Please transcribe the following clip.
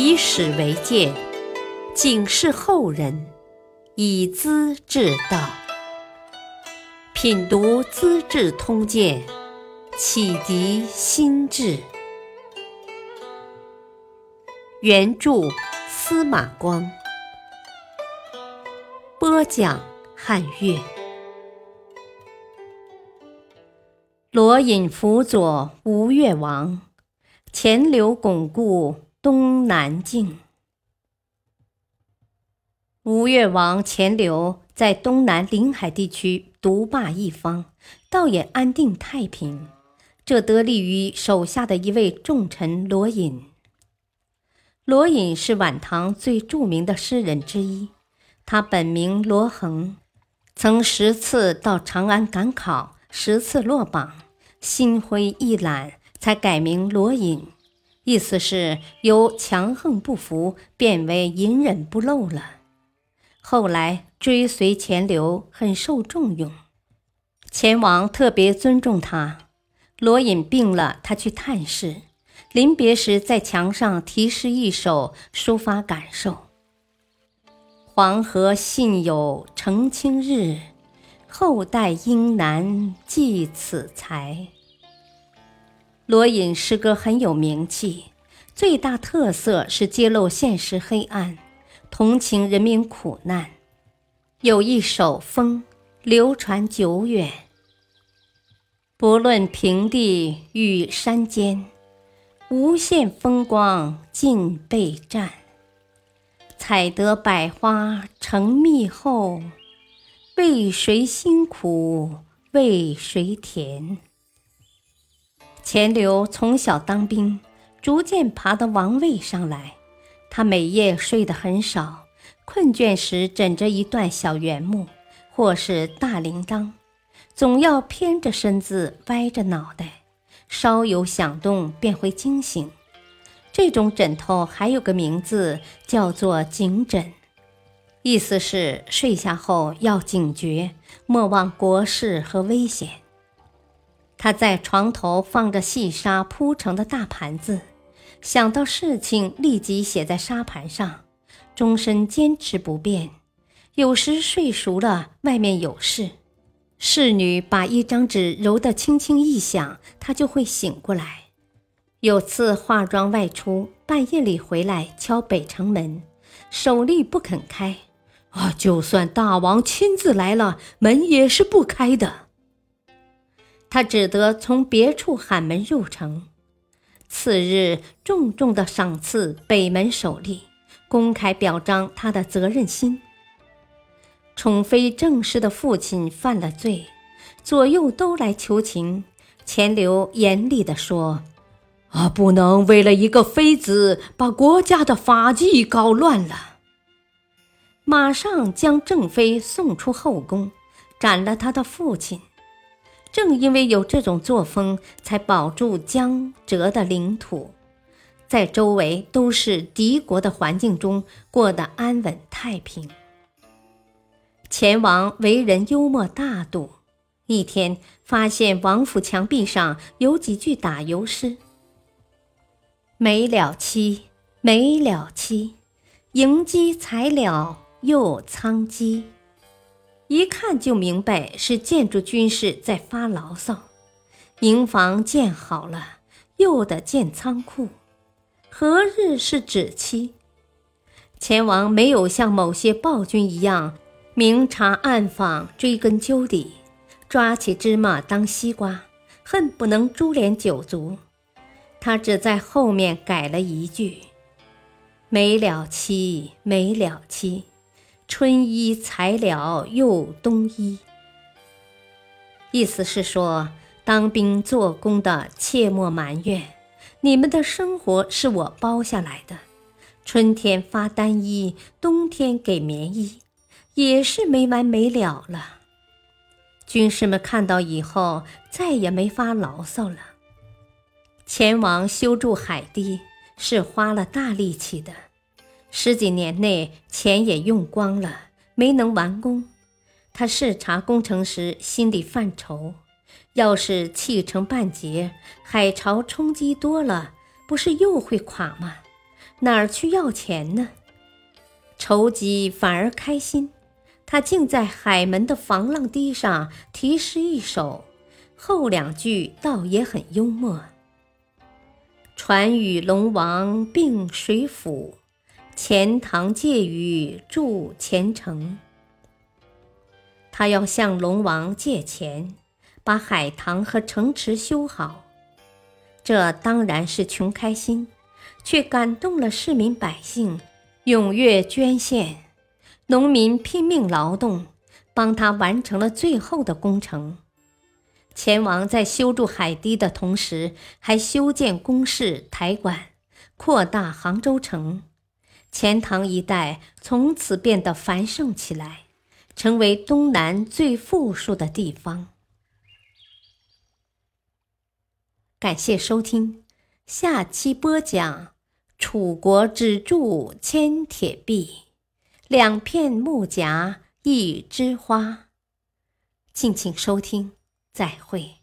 以史为鉴，警示后人，以资治道。品读《资治通鉴》，启迪心智。原著司马光，播讲汉乐。罗隐辅佐吴越王，钱镠巩固东南境。吴越王钱镠在东南临海地区独霸一方，倒也安定太平。这得力于手下的一位重臣罗隐。罗隐是晚唐最著名的诗人之一，他本名罗衡，曾十次到长安赶考，十次落榜。心灰意懒，才改名罗隐，意思是由强横不服变为隐忍不露了。后来追随钱镠，很受重用，钱王特别尊重他。罗隐病了，他去探视，临别时在墙上题诗一首，抒发感受：“黄河信有澄清日。”后代应难继此才。罗隐诗歌很有名气，最大特色是揭露现实黑暗，同情人民苦难。有一首《风》，流传久远。不论平地与山间，无限风光尽被占。采得百花成蜜后。为谁辛苦为谁甜？钱镠从小当兵，逐渐爬到王位上来。他每夜睡得很少，困倦时枕着一段小圆木，或是大铃铛，总要偏着身子，歪着脑袋，稍有响动便会惊醒。这种枕头还有个名字，叫做警枕。意思是睡下后要警觉，莫忘国事和危险。他在床头放着细沙铺成的大盘子，想到事情立即写在沙盘上，终身坚持不变。有时睡熟了，外面有事，侍女把一张纸揉得轻轻一响，他就会醒过来。有次化妆外出，半夜里回来敲北城门，手力不肯开。啊！就算大王亲自来了，门也是不开的。他只得从别处喊门入城。次日，重重的赏赐北门首吏，公开表彰他的责任心。宠妃正氏的父亲犯了罪，左右都来求情。钱镠严厉地说：“啊，不能为了一个妃子，把国家的法纪搞乱了。”马上将郑妃送出后宫，斩了他的父亲。正因为有这种作风，才保住江浙的领土，在周围都是敌国的环境中过得安稳太平。钱王为人幽默大度，一天发现王府墙壁上有几句打油诗：“没了妻，没了妻，迎妻才了。”又仓基，一看就明白是建筑军士在发牢骚。营房建好了，又得建仓库，何日是止期？钱王没有像某些暴君一样明察暗访、追根究底，抓起芝麻当西瓜，恨不能株连九族。他只在后面改了一句：“没了妻，没了妻。”春衣裁了又冬衣，意思是说，当兵做工的切莫埋怨，你们的生活是我包下来的。春天发单衣，冬天给棉衣，也是没完没了了。军士们看到以后，再也没发牢骚了。前往修筑海堤，是花了大力气的。十几年内，钱也用光了，没能完工。他视察工程时，心里犯愁：要是砌成半截，海潮冲击多了，不是又会垮吗？哪儿去要钱呢？筹集反而开心。他竟在海门的防浪堤上题诗一首，后两句倒也很幽默：“船与龙王并水府，钱塘借雨筑前城。”他要向龙王借钱，把海棠和城池修好。这当然是穷开心，却感动了市民百姓，踊跃捐献。农民拼命劳动，帮他完成了最后的工程。钱王在修筑海堤的同时，还修建宫室、台馆，扩大杭州城。钱塘一带从此变得繁盛起来，成为东南最富庶的地方。感谢收听，下期播讲：楚国只铸千铁壁。两片木夹，一枝花。敬请收听，再会。